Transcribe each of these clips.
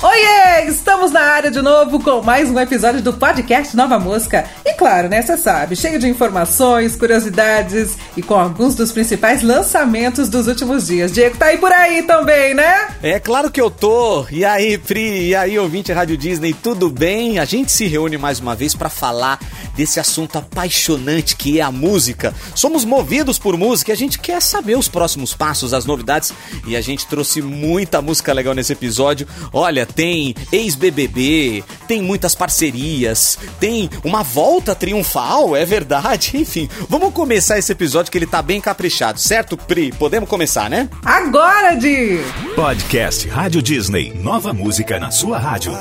Oye, Estamos na área de novo com mais um episódio do podcast Nova Música. E claro, né? Você sabe, cheio de informações, curiosidades e com alguns dos principais lançamentos dos últimos dias. Diego tá aí por aí também, né? É claro que eu tô. E aí, Pri? E aí, ouvinte Rádio Disney, tudo bem? A gente se reúne mais uma vez para falar desse assunto apaixonante que é a música. Somos movidos por música e a gente quer saber os próximos passos, as novidades. E a gente trouxe muita música legal nesse episódio. Olha, tem ex-BBB, tem muitas parcerias, tem uma volta triunfal, é verdade. Enfim, vamos começar esse episódio que ele tá bem caprichado, certo, Pri? Podemos começar, né? Agora, Di! Podcast Rádio Disney. Nova música na sua rádio.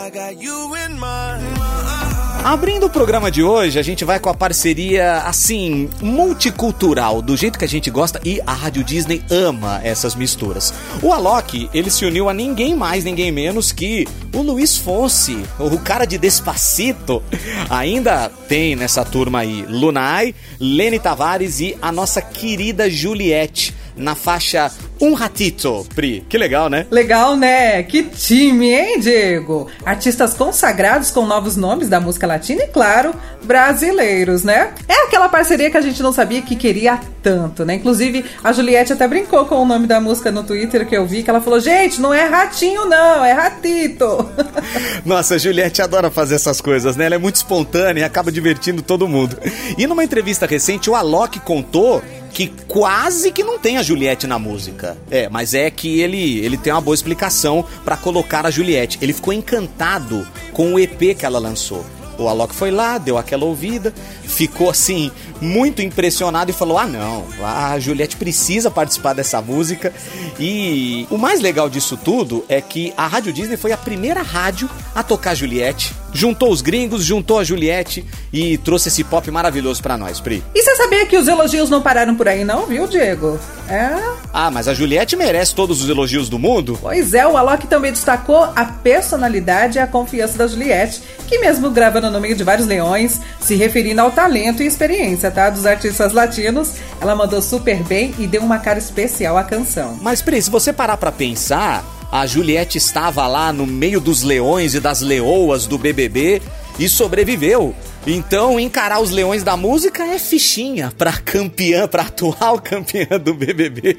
Abrindo o programa de hoje, a gente vai com a parceria, assim, multicultural, do jeito que a gente gosta e a Rádio Disney ama essas misturas. O Alok, ele se uniu a ninguém mais, ninguém menos que o Luiz Fonsi, o cara de Despacito. Ainda tem nessa turma aí Lunai, Lene Tavares e a nossa querida Juliette na faixa Um Ratito, Pri. Que legal, né? Legal, né? Que time, hein, Diego? Artistas consagrados com novos nomes da música latina e, claro, brasileiros, né? É aquela parceria que a gente não sabia que queria tanto, né? Inclusive, a Juliette até brincou com o nome da música no Twitter que eu vi, que ela falou: gente, não é ratinho, não, é ratito. Nossa, a Juliette adora fazer essas coisas, né? Ela é muito espontânea e acaba divertindo todo mundo. E numa entrevista recente, o Alok contou que quase que não tem a Juliette na música. É, mas é que ele, ele tem uma boa explicação para colocar a Juliette. Ele ficou encantado com o EP que ela lançou. O Alok foi lá, deu aquela ouvida, ficou assim, muito impressionado e falou: Ah, não, a Juliette precisa participar dessa música. E o mais legal disso tudo é que a Rádio Disney foi a primeira rádio a tocar Juliette. Juntou os gringos, juntou a Juliette e trouxe esse pop maravilhoso para nós, Pri. E você sabia que os elogios não pararam por aí, não, viu, Diego? É. Ah, mas a Juliette merece todos os elogios do mundo? Pois é, o Alok também destacou a personalidade e a confiança da Juliette, que mesmo gravando no meio de vários leões, se referindo ao talento e experiência, tá? Dos artistas latinos, ela mandou super bem e deu uma cara especial à canção. Mas, Pri, se você parar pra pensar, a Juliette estava lá no meio dos leões e das leoas do BBB e sobreviveu. Então, encarar os leões da música é fichinha pra campeã, pra atual campeã do BBB.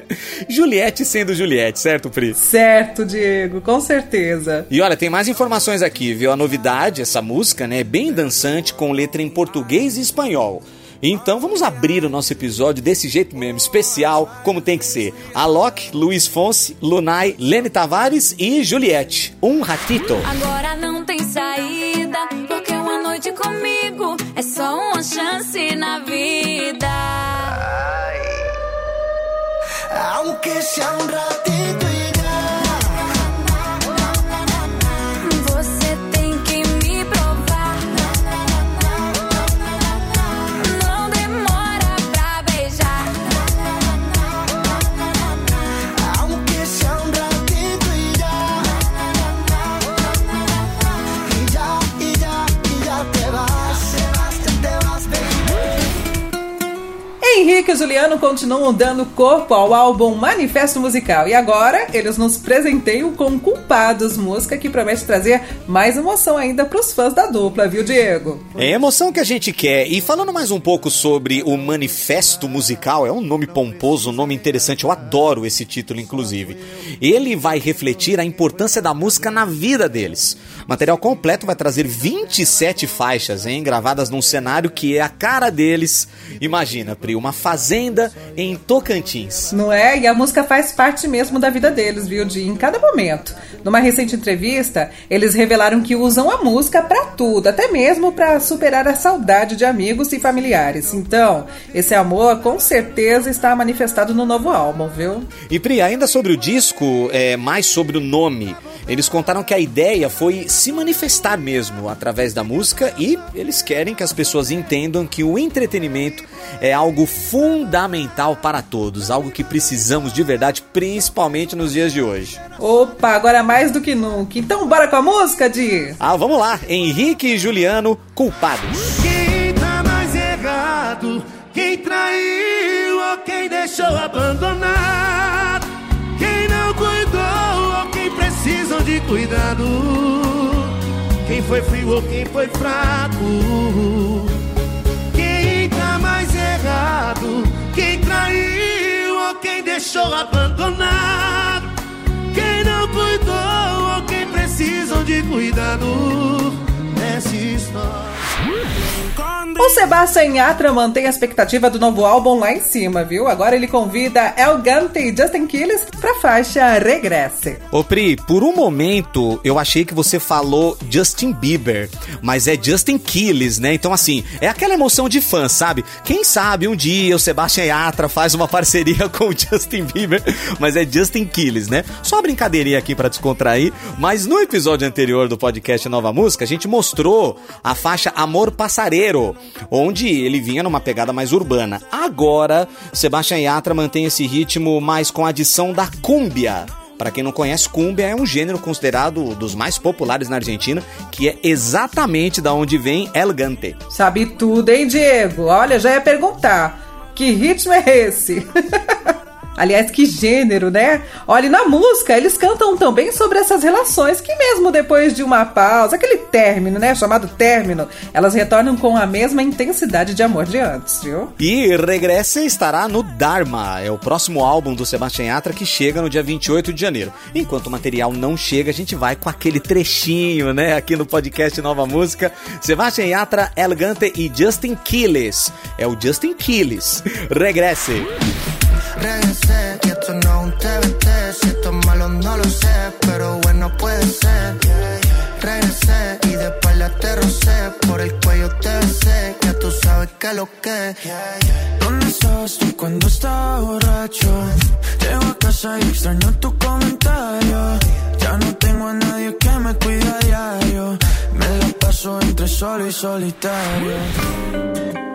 Juliette sendo Juliette, certo, Pri? Certo, Diego, com certeza. E olha, tem mais informações aqui, viu? A novidade, essa música, né, é bem dançante, com letra em português e espanhol. Então vamos abrir o nosso episódio desse jeito mesmo, especial, como tem que ser. Alok, Luiz Fonse, Lunai, Lene Tavares e Juliette. Um ratito. Agora não tem saída, porque uma noite comigo é só uma chance na vida. Aunque sea un ratito Henrique e Juliano continuam dando corpo ao álbum Manifesto Musical e agora eles nos presenteiam com Culpados, música que promete trazer mais emoção ainda pros fãs da dupla, viu, Diego? É emoção que a gente quer. E falando mais um pouco sobre o Manifesto Musical, é um nome pomposo, um nome interessante, eu adoro esse título, inclusive. Ele vai refletir a importância da música na vida deles. O material completo vai trazer 27 faixas, hein, gravadas num cenário que é a cara deles. Imagina, Pri, uma fazenda em Tocantins. Não é? E a música faz parte mesmo da vida deles, viu, Di? Em cada momento. Numa recente entrevista, eles revelaram que usam a música pra tudo, até mesmo pra superar a saudade de amigos e familiares. Então, esse amor com certeza está manifestado no novo álbum, viu? E Pri, ainda sobre o disco, é, mais sobre o nome. Eles contaram que a ideia foi se manifestar mesmo através da música e eles querem que as pessoas entendam que o entretenimento é algo fundamental para todos, algo que precisamos de verdade, principalmente nos dias de hoje. Opa, agora mais do que nunca. Então, bora com a música, Di? Ah, vamos lá, Henrique e Juliano, culpados. Quem tá mais errado? Quem traiu ou quem deixou abandonado? Ou quem cuidado? foi frio ou quem foi fraco. Quem tá mais errado? Quem traiu ou quem deixou abandonado? Quem não cuidou ou quem precisam de cuidado nessa história? O Sebastian Yatra mantém a expectativa do novo álbum lá em cima, viu? Agora ele convida El Gante e Justin Quiles pra faixa Regresse. Ô Pri, por um momento eu achei que você falou Justin Bieber, mas é Justin Quiles, né? Então assim, é aquela emoção de fã, sabe? Quem sabe um dia o Sebastian Yatra faz uma parceria com o Justin Bieber, mas é Justin Quiles, né? Só brincadeirinha aqui pra descontrair, mas no episódio anterior do podcast Nova Música, a gente mostrou a faixa Amor Passareiro, onde ele vinha numa pegada mais urbana. Agora, Sebastian Yatra mantém esse ritmo mais com a adição da cúmbia. Para quem não conhece, cúmbia é um gênero considerado dos mais populares na Argentina, que é exatamente da onde vem El Gante. Sabe tudo, hein, Diego? Olha, já ia perguntar. Que ritmo é esse? Aliás, que gênero, né? Olha, na música eles cantam também sobre essas relações que, mesmo depois de uma pausa, aquele término, né? Chamado término, elas retornam com a mesma intensidade de amor de antes, viu? E Regressa estará no Dharma, é o próximo álbum do Sebastian Yatra que chega no dia 28 de janeiro. Enquanto o material não chega, a gente vai com aquele trechinho, né? Aqui no podcast Nova Música. Sebastian Yatra, Elegante e Justin Quiles. É o Justin Quiles. Regresse. Regresé y esto no es un TBT. Si esto es malo, no lo sé, pero bueno, puede ser. Regresé y de espalda te rocé. Por el cuello te besé. Ya tú sabes que lo que. ¿Dónde estabas tú cuando estaba borracho? Llego a casa y extraño tu comentario. Ya no tengo a nadie que me cuide a diario. Me la paso entre solo y solitario.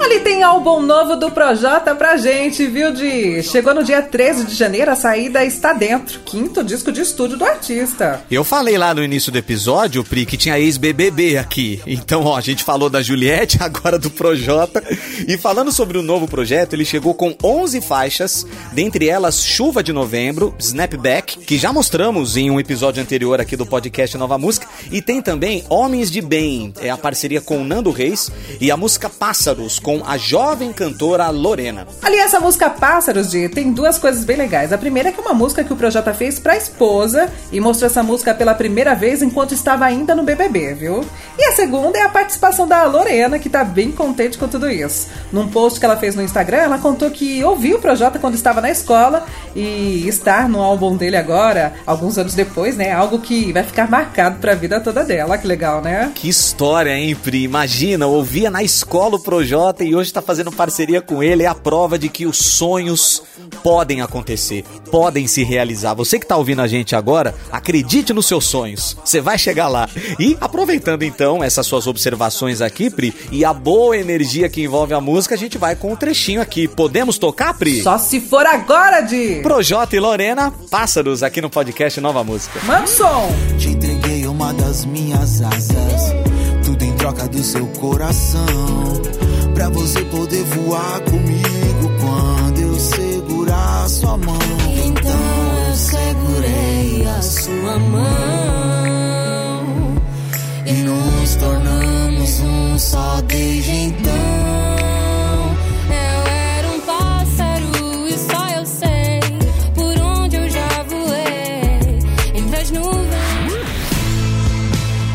Ali tem álbum novo do Projota pra gente, viu, Di? Chegou no dia 13 de janeiro, a saída está dentro. Quinto disco de estúdio do artista. Eu falei lá no início do episódio, Pri, que tinha ex-BBB aqui. Então, ó, a gente falou da Juliette, agora do Projota. E falando sobre o novo projeto, ele chegou com 11 faixas, dentre elas Chuva de Novembro, Snapback, que já mostramos em um episódio anterior aqui do podcast Nova Música. E tem também Homens de Bem, é a parceria com Nando Reis, e a música Pássaros, com a jovem cantora Lorena. Aliás, essa música Pássaros, Di, tem duas coisas bem legais. A primeira é que é uma música que o Projota fez pra esposa e mostrou essa música pela primeira vez enquanto estava ainda no BBB, viu? E a segunda é a participação da Lorena, que tá bem contente com tudo isso. Num post que ela fez no Instagram, ela contou que ouviu o Projota quando estava na escola e estar no álbum dele agora, alguns anos depois, né? Algo que vai ficar marcado pra vida toda dela. Que legal, né? Que história, hein, Pri? Imagina, ouvia na escola o Projota e hoje tá fazendo parceria com ele. É a prova de que os sonhos podem acontecer, podem se realizar. Você que tá ouvindo a gente agora, acredite nos seus sonhos. Você vai chegar lá. E aproveitando então essas suas observações aqui, Pri, e a boa energia que envolve a música, a gente vai com um trechinho aqui. Podemos tocar, Pri? Só se for agora, Di! Projota e Lorena, Pássaros, aqui no podcast Nova Música. Manda som! Te entreguei uma das minhas asas, tudo em troca do seu coração. Pra você poder voar comigo quando eu segurar sua mão. Então eu segurei a sua mão E nos tornamos um só desde então.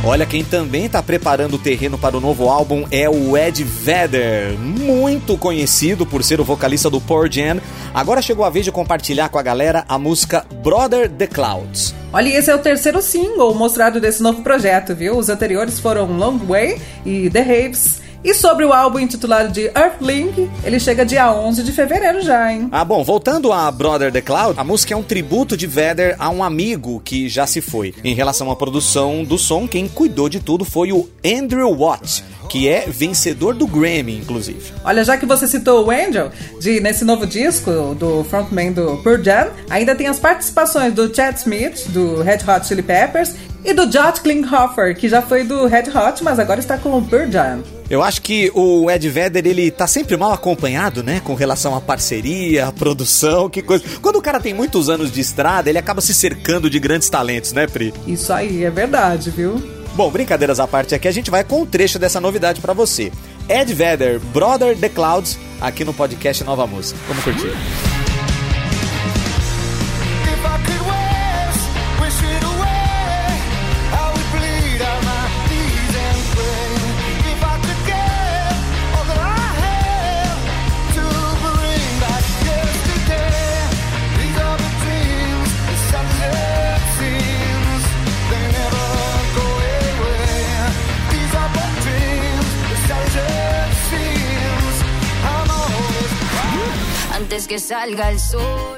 Olha, quem também tá preparando o terreno para o novo álbum é o Ed Vedder, muito conhecido por ser o vocalista do Pearl Jam. Agora chegou a vez de compartilhar com a galera a música Brother the Clouds. Olha, esse é o terceiro single mostrado desse novo projeto, viu? Os anteriores foram Long Way e The Haves. E sobre o álbum intitulado de Earthlink, ele chega dia 11 de fevereiro já, hein? Ah, bom, voltando a Brother the Cloud, a música é um tributo de Vedder a um amigo que já se foi. Em relação à produção do som, quem cuidou de tudo foi o Andrew Watt, que é vencedor do Grammy, inclusive. Olha, já que você citou o Angel, de, nesse novo disco do frontman do Pearl Jam, ainda tem as participações do Chad Smith, do Red Hot Chili Peppers, e do Josh Klinghoffer, que já foi do Red Hot, mas agora está com o Pearl Jam. Eu acho que o Ed Vedder, ele tá sempre mal acompanhado, né? Com relação à parceria, à produção, que coisa. Quando o cara tem muitos anos de estrada, ele acaba se cercando de grandes talentos, né, Pri? Isso aí, é verdade, viu? Bom, brincadeiras à parte aqui, a gente vai com um trecho dessa novidade pra você. Ed Vedder, Brother The Clouds, aqui no podcast Nova Música. Vamos curtir.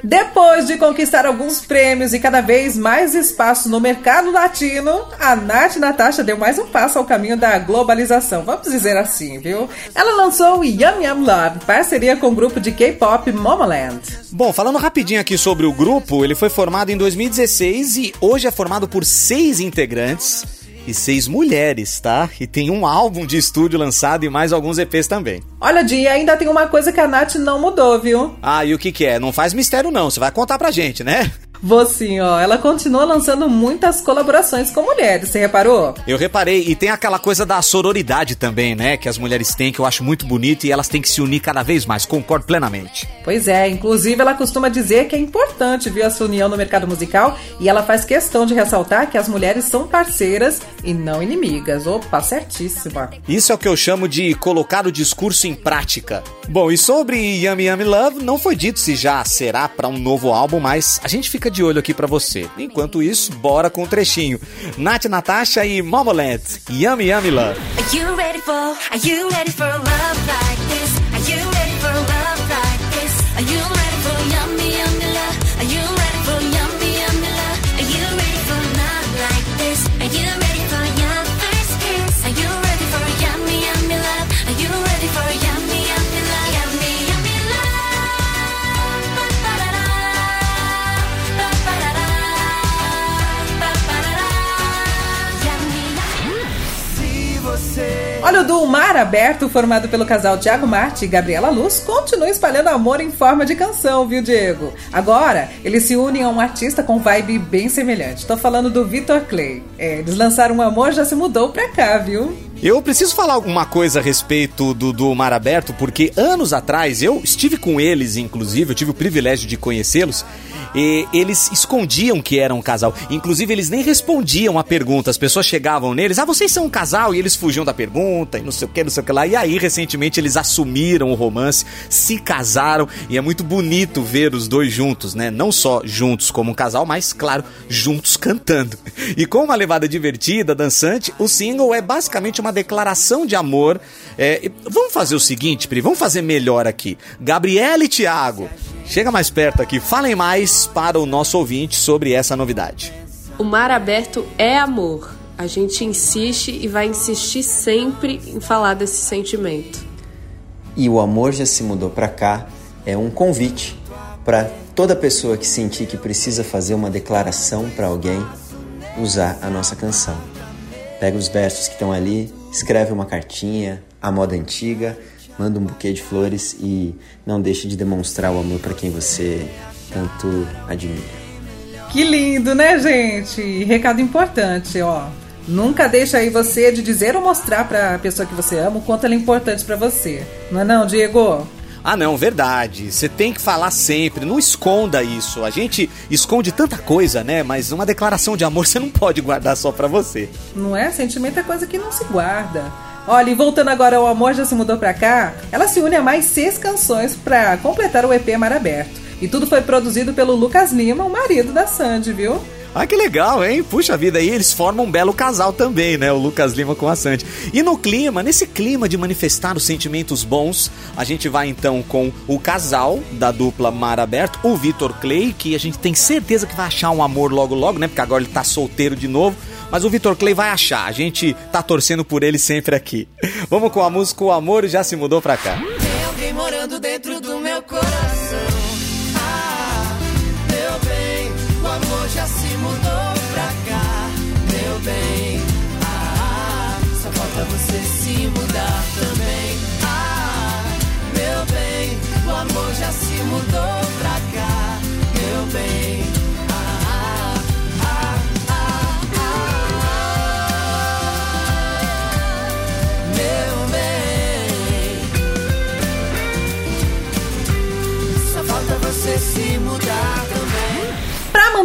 Depois de conquistar alguns prêmios e cada vez mais espaço no mercado latino, a Nath Natasha deu mais um passo ao caminho da globalização, vamos dizer assim, viu? Ela lançou o Yum Yum Love, parceria com o grupo de K-pop Momoland. Bom, falando rapidinho aqui sobre o grupo, ele foi formado em 2016 e hoje é formado por seis integrantes e seis mulheres, tá? E tem um álbum de estúdio lançado e mais alguns EPs também. Olha, Di, ainda tem uma coisa que a Nath não mudou, viu? Ah, e o que que é? Não faz mistério não, você vai contar pra gente, né? Vou sim, ó. Ela continua lançando muitas colaborações com mulheres, você reparou? Eu reparei, e tem aquela coisa da sororidade também, né? Que as mulheres têm, que eu acho muito bonito e elas têm que se unir cada vez mais, concordo plenamente. Pois é, inclusive ela costuma dizer que é importante ver essa união no mercado musical e ela faz questão de ressaltar que as mulheres são parceiras e não inimigas. Opa, certíssima. Isso é o que eu chamo de colocar o discurso em prática. Bom, e sobre Yummy Yummy Love, não foi dito se já será pra um novo álbum, mas a gente fica de olho aqui pra você. Enquanto isso, bora com um trechinho. Nath Natasha e Momoland, Yummy Yummy Love. Are you ready for? Love like this? Are you ready for love like this? Are you ready for do Mar Aberto, formado pelo casal Thiago Marte e Gabriela Luz, continua espalhando amor em forma de canção, viu, Diego? Agora, eles se unem a um artista com vibe bem semelhante. Tô falando do Vitor Clay. É, eles lançaram um amor, já se mudou pra cá, viu? Eu preciso falar alguma coisa a respeito do, do Mar Aberto, porque anos atrás eu estive com eles, inclusive, eu tive o privilégio de conhecê-los, e eles escondiam que eram um casal. Inclusive, eles nem respondiam a pergunta. As pessoas chegavam neles, ah, vocês são um casal? E eles fugiam da pergunta, e não sei o que, não sei o que lá. E aí, recentemente, eles assumiram o romance, se casaram, e é muito bonito ver os dois juntos, né? Não só juntos como um casal, mas, claro, juntos cantando. E com uma levada divertida, dançante, o single é basicamente uma declaração de amor. É, vamos fazer o seguinte, Pri, vamos fazer melhor aqui. Gabriela e Thiago, chega mais perto aqui, falem mais para o nosso ouvinte sobre essa novidade. O mar aberto é amor. A gente insiste e vai insistir sempre em falar desse sentimento. E o amor já se mudou pra cá é um convite para toda pessoa que sentir que precisa fazer uma declaração para alguém usar a nossa canção. Pega os versos que estão ali, escreve uma cartinha, a moda antiga, manda um buquê de flores e não deixe de demonstrar o amor para quem você tanto admira. Que lindo, né, gente? Recado importante, ó. Nunca deixa aí você de dizer ou mostrar pra pessoa que você ama o quanto ela é importante pra você. Não é não, Diego? Ah, não, verdade. Você tem que falar sempre, não esconda isso. A gente esconde tanta coisa, né? Mas uma declaração de amor você não pode guardar só pra você. Não é? Sentimento é coisa que não se guarda. Olha, e voltando agora ao Amor Já Se Mudou Pra Cá, ela se une a mais seis canções pra completar o EP Mar Aberto. E tudo foi produzido pelo Lucas Lima, o marido da Sandy, viu? Ah, que legal, hein? Puxa vida, aí eles formam um belo casal também, né? O Lucas Lima com a Sandy. E no clima, nesse clima de manifestar os sentimentos bons, a gente vai então com o casal da dupla Mar Aberto, o Vitor Clay, que a gente tem certeza que vai achar um amor logo logo, né? Porque agora ele tá solteiro de novo. Mas o Vitor Clay vai achar, a gente tá torcendo por ele sempre aqui. Vamos com a música O Amor Já Se Mudou Pra Cá. Tem alguém morando dentro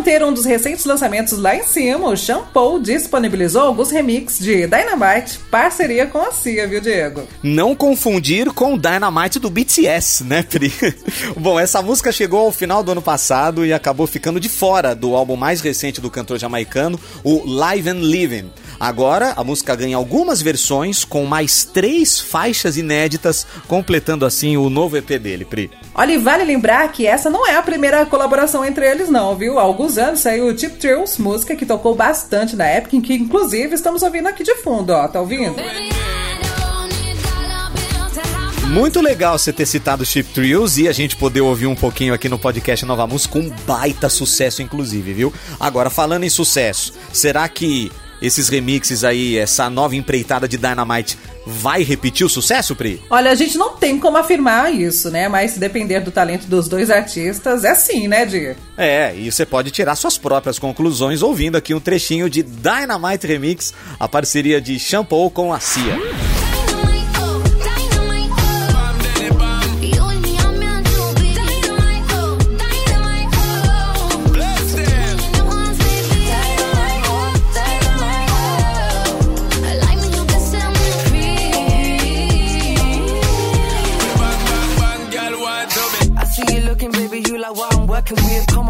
ter um dos recentes lançamentos lá em cima, o Shampoo disponibilizou alguns remixes de Dynamite, parceria com a Cia, viu, Diego? Não confundir com o Dynamite do BTS, né, Pri? Bom, essa música chegou ao final do ano passado e acabou ficando de fora do álbum mais recente do cantor jamaicano, o Live and Living. Agora, a música ganha algumas versões com mais três faixas inéditas, completando assim o novo EP dele, Pri. Olha, e vale lembrar que essa não é a primeira colaboração entre eles, não, viu? Há alguns anos saiu o Tip Trills, música que tocou bastante na época, em que inclusive estamos ouvindo aqui de fundo, ó, tá ouvindo? Muito legal você ter citado Chip Trills e a gente poder ouvir um pouquinho aqui no podcast Nova Música, um baita sucesso, inclusive, viu? Agora, falando em sucesso, será que esses remixes aí, essa nova empreitada de Dynamite, vai repetir o sucesso, Pri? Olha, a gente não tem como afirmar isso, né? Mas se depender do talento dos dois artistas, é sim, né, Di? É, e você pode tirar suas próprias conclusões ouvindo aqui um trechinho de Dynamite Remix, a parceria de Shampoo com a Cia.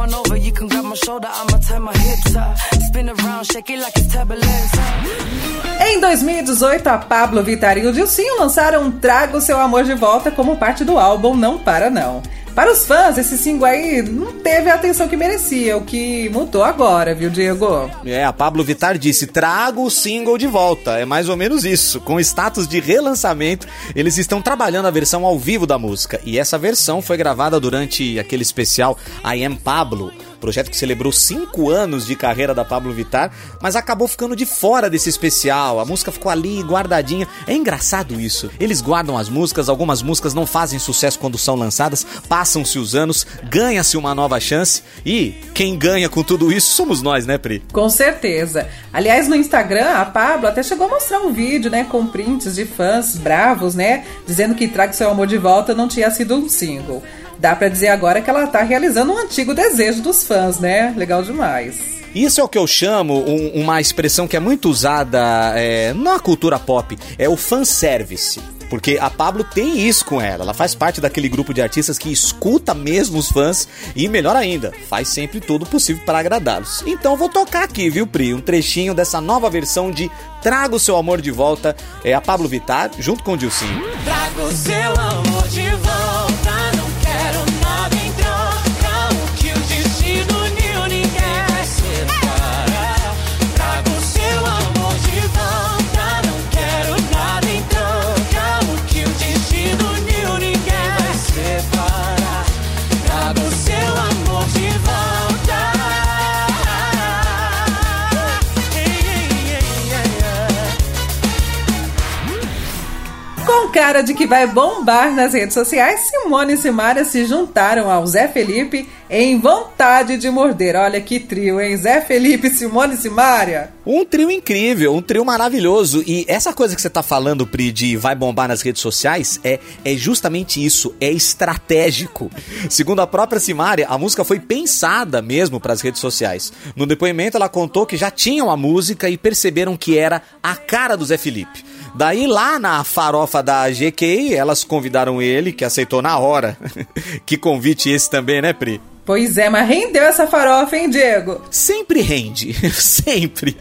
On over, you can grab my shoulder, I'ma turn my hips up. Spin around, shake it like. Em 2018, a Pablo Vittar e o Dilcinho lançaram Traga o Seu Amor de Volta como parte do álbum Não Para Não. Para os fãs, esse single aí não teve a atenção que merecia, o que mudou agora, viu, Diego? É, a Pablo Vittar disse: trago o single de volta. É mais ou menos isso. Com status de relançamento, eles estão trabalhando a versão ao vivo da música. E essa versão foi gravada durante aquele especial I Am Pablo. Projeto que celebrou cinco anos de carreira da Pablo Vittar, mas acabou ficando de fora desse especial. A música ficou ali guardadinha. É engraçado isso. Eles guardam as músicas, algumas músicas não fazem sucesso quando são lançadas, passam-se os anos, ganha-se uma nova chance e quem ganha com tudo isso somos nós, né, Pri? Com certeza. Aliás, no Instagram, a Pablo até chegou a mostrar um vídeo, né, com prints de fãs bravos, né, dizendo que Traga Seu Amor de Volta não tinha sido um single. Dá pra dizer agora que ela tá realizando um antigo desejo dos fãs, né? Legal demais. Isso é o que eu chamo um- uma expressão que é muito usada é, na cultura pop, é o fanservice. Porque a Pablo tem isso com ela. Ela faz parte daquele grupo de artistas que escuta mesmo os fãs e, melhor ainda, faz sempre todo o possível para agradá-los. Então vou tocar aqui, viu, Pri? Um trechinho dessa nova versão de Traga o Seu Amor de Volta. É a Pablo Vittar, junto com o Dilcinho. Trago seu amor de volta, de que vai bombar nas redes sociais, Simone e Simaria se juntaram ao Zé Felipe em vontade de morder. Olha que trio, hein? Zé Felipe, Simone e Simaria. Um trio incrível, um trio maravilhoso. E essa coisa que você tá falando, Pri, de vai bombar nas redes sociais, é, é justamente isso, é estratégico. Segundo a própria Simária, a música foi pensada mesmo para as redes sociais. No depoimento, ela contou que já tinham a música e perceberam que era a cara do Zé Felipe. Daí lá na farofa da GK, elas convidaram ele, que aceitou na hora. que convite esse também, né, Pri? Pois é, mas rendeu essa farofa, hein, Diego? Sempre rende, sempre.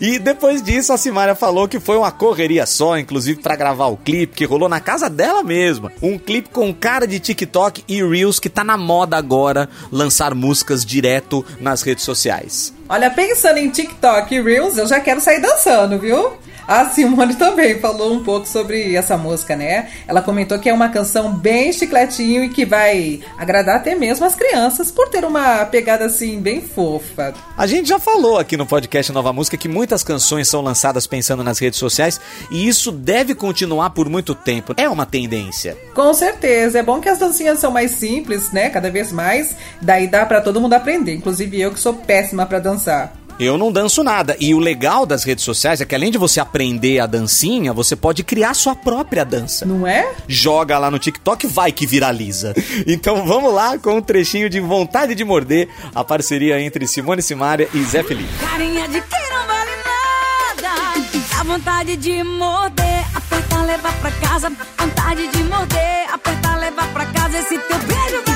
E depois disso, a Simária falou que foi uma correria só, inclusive pra gravar o clipe que rolou na casa dela mesma. Um clipe com cara de TikTok e Reels que tá na moda agora lançar músicas direto nas redes sociais. Olha, pensando em TikTok e Reels, eu já quero sair dançando, viu? A Simone também falou um pouco sobre essa música, né? Ela comentou que é uma canção bem chicletinho e que vai agradar até mesmo as crianças por ter uma pegada assim bem fofa. A gente já falou aqui no podcast Nova Música que muitas canções são lançadas pensando nas redes sociais e isso deve continuar por muito tempo. É uma tendência. Com certeza, é bom que as dancinhas são mais simples, né? Cada vez mais, daí dá pra todo mundo aprender, inclusive eu que sou péssima pra dançar. Eu não danço nada. E o legal das redes sociais é que além de você aprender a dancinha, você pode criar sua própria dança. Não é? Joga lá no TikTok, vai que viraliza. Então vamos lá com um trechinho de Vontade de Morder, a parceria entre Simone Simaria e Zé Felipe. Carinha de quem não vale nada. Dá vontade de morder, apertar, levar pra casa. Vontade de morder, apertar, levar pra casa. Esse teu beijo vagabundo.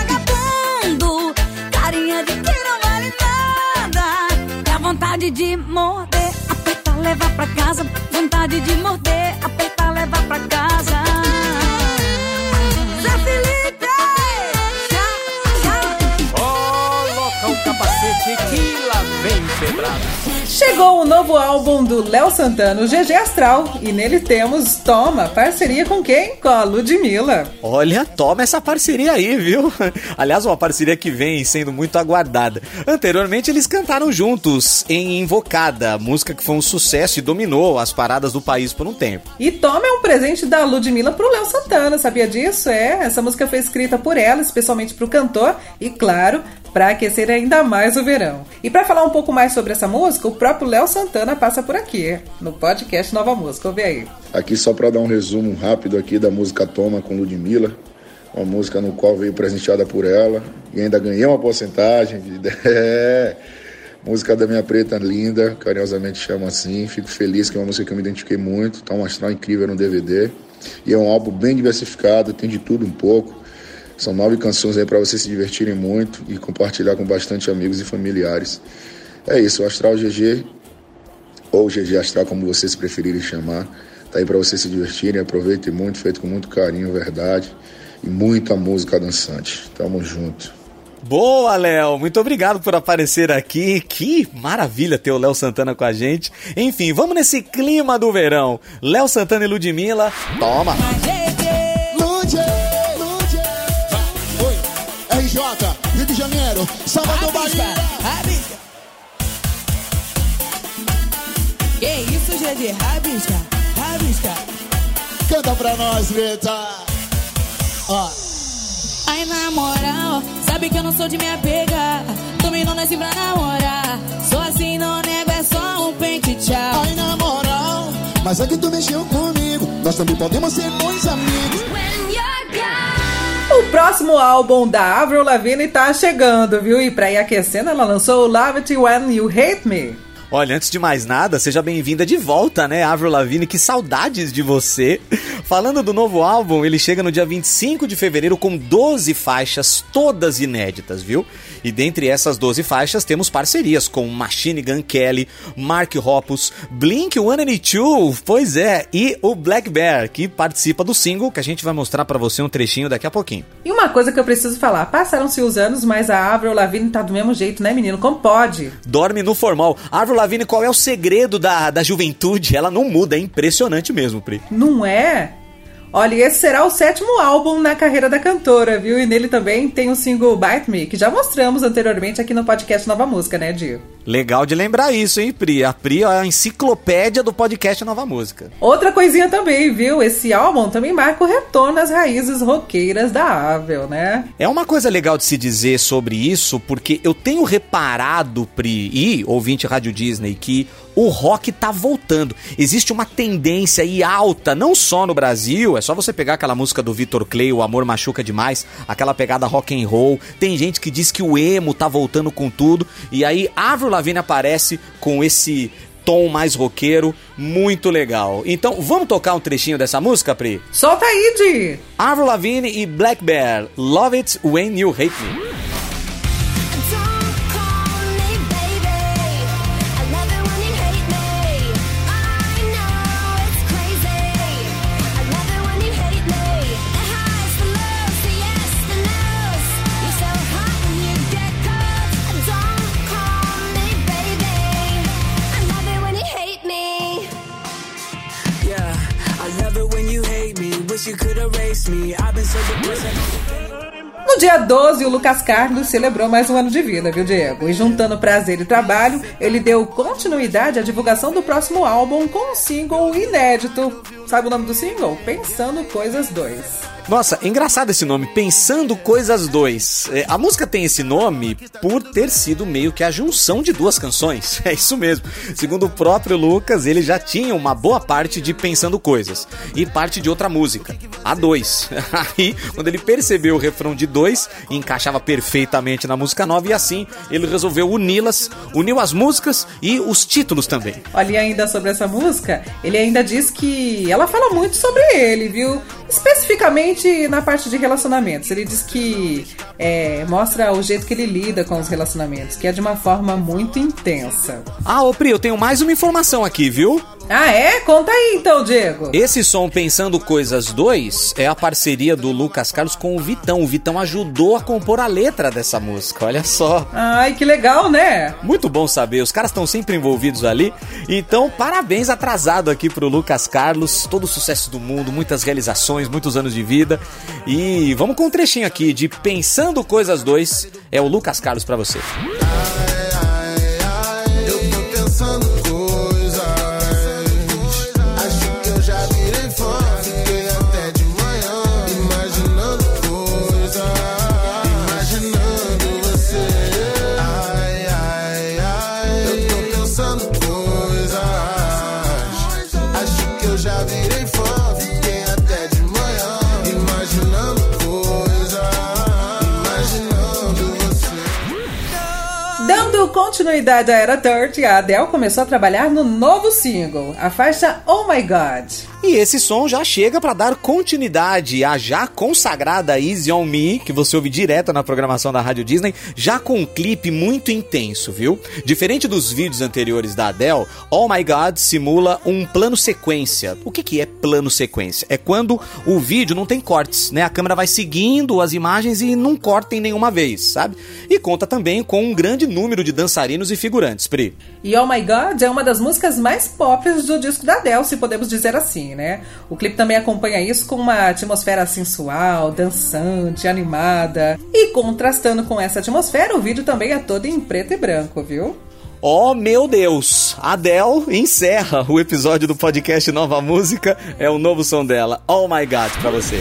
Vontade de morder, apertar, levar pra casa. Vontade de morder, apertar, levar pra casa. Zé Felipe! Já, já. Coloca o capacete que lá vem pedrada. Chegou o novo álbum do Léo Santana, o GG Astral, e nele temos Toma, parceria com quem? Com a Ludmilla. Olha, toma essa parceria aí, viu? Aliás, uma parceria que vem sendo muito aguardada. Anteriormente, eles cantaram juntos em Invocada, música que foi um sucesso e dominou as paradas do país por um tempo. E Toma é um presente da Ludmilla pro Léo Santana, sabia disso? É, essa música foi escrita por ela, especialmente pro cantor, e claro, para aquecer ainda mais o verão. E para falar um pouco mais sobre essa música, o próprio Léo Santana passa por aqui, no podcast Nova Música. Ouve aí. Aqui só para dar um resumo rápido aqui da música Toma com Ludmilla, uma música no qual veio presenteada por ela e ainda ganhei uma porcentagem. É, música da minha preta linda, carinhosamente chama assim. Fico feliz que é uma música que eu me identifiquei muito, tá um astral incrível no DVD. E é um álbum bem diversificado, tem de tudo um pouco. São nove canções aí para vocês se divertirem muito e compartilhar com bastante amigos e familiares. É isso, o Astral GG, ou GG Astral, como vocês preferirem chamar, tá aí para vocês se divertirem, aproveitem muito, feito com muito carinho, verdade, e muita música dançante. Tamo junto. Boa, Léo! Muito obrigado por aparecer aqui. Que maravilha ter o Léo Santana com a gente. Enfim, vamos nesse clima do verão. Léo Santana e Ludmilla, toma! Janeiro, Salvador, Bahia. Que isso, GG? Rabisca, rabisca. Canta pra nós, Greta. Ó. Ai, na moral, sabe que eu não sou de me apegar. Dominou nós pra namorar. Sou assim, não nego, é só um pente, tchau. Ai, na moral, mas é que tu mexeu comigo. Nós também podemos ser bons amigos. O próximo álbum da Avril Lavigne tá chegando, viu? E pra ir aquecendo, ela lançou Love It When You Hate Me. Olha, antes de mais nada, seja bem-vinda de volta, né, Avril Lavigne, que saudades de você. Falando do novo álbum, ele chega no dia 25 de fevereiro com 12 faixas, todas inéditas, viu? E dentre essas 12 faixas temos parcerias com Machine Gun Kelly, Mark Hoppus, Blink-182, pois é, e o Black Bear, que participa do single, que a gente vai mostrar pra você um trechinho daqui a pouquinho. E uma coisa que eu preciso falar, passaram-se os anos, mas a Avril Lavigne tá do mesmo jeito, né, menino? Como pode? Dorme no formal. Avril Lavigne, qual é o segredo da, da juventude? Ela não muda, é impressionante mesmo, Pri. Não é? Olha, e esse será o sétimo álbum na carreira da cantora, viu? E nele também tem o single Bite Me, que já mostramos anteriormente aqui no podcast Nova Música, né, Dio? Legal de lembrar isso, hein, Pri? A Pri é a enciclopédia do podcast Nova Música. Outra coisinha também, viu? Esse álbum também marca o retorno às raízes roqueiras da Avril, né? É uma coisa legal de se dizer sobre isso, porque eu tenho reparado, Pri, e ouvinte Rádio Disney, que o rock tá voltando. Existe uma tendência aí alta, não só no Brasil, é só você pegar aquela música do Vitor Clay, O Amor Machuca Demais, aquela pegada rock and roll. Tem gente que diz que o emo tá voltando com tudo, e aí Avril Lavigne aparece com esse tom mais roqueiro, muito legal. Então, vamos tocar um trechinho dessa música, Pri? Solta aí, Di! Avril Lavigne e Black Bear, Love It When You Hate Me. Dia 12, o Lucas Carlos celebrou mais um ano de vida, viu, Diego? E juntando prazer e trabalho, ele deu continuidade à divulgação do próximo álbum com um single inédito. Sabe o nome do single? Pensando Coisas 2. Nossa, é engraçado esse nome, Pensando Coisas 2. É, a música tem esse nome por ter sido meio que a junção de duas canções. É isso mesmo. Segundo o próprio Lucas, ele já tinha uma boa parte de Pensando Coisas e parte de outra música, a 2. Aí, quando ele percebeu o refrão de 2, encaixava perfeitamente na música nova e assim ele resolveu uni-las, uniu as músicas e os títulos também. Olha, ainda sobre essa música, ele ainda diz que ela fala muito sobre ele, viu? Especificamente na parte de relacionamentos. Ele diz que é, mostra o jeito que ele lida com os relacionamentos, que é de uma forma muito intensa. Ah, ô Pri, eu tenho mais uma informação aqui, viu? Ah, é? Conta aí então, Diego. Esse som Pensando Coisas 2 é a parceria do Lucas Carlos com o Vitão. O Vitão ajudou a compor a letra dessa música, olha só. Ai, que legal, né? Muito bom saber, os caras estão sempre envolvidos ali. Então, parabéns atrasado aqui pro Lucas Carlos. Todo o sucesso do mundo, muitas realizações, muitos anos de vida. E vamos com um trechinho aqui de Pensando Coisas 2. É o Lucas Carlos pra você. Eu continuidade à era Dirt, a Adele começou a trabalhar no novo single, a faixa Oh My God. E esse som já chega para dar continuidade à já consagrada Easy On Me, que você ouve direto na programação da Rádio Disney, já com um clipe muito intenso, viu? Diferente dos vídeos anteriores da Adele, Oh My God simula um plano sequência. O que, que é plano sequência? É quando o vídeo não tem cortes, né? A câmera vai seguindo as imagens e não corta em nenhuma vez, sabe? E conta também com um grande número de dançarinos e figurantes, Pri. E Oh My God é uma das músicas mais pop do disco da Adele, se podemos dizer assim, né? O clipe também acompanha isso com uma atmosfera sensual, dançante, animada. E contrastando com essa atmosfera, o vídeo também é todo em preto e branco, viu? Oh meu Deus! Adele encerra o episódio do podcast Nova Música. É o novo som dela. Oh my God, pra você.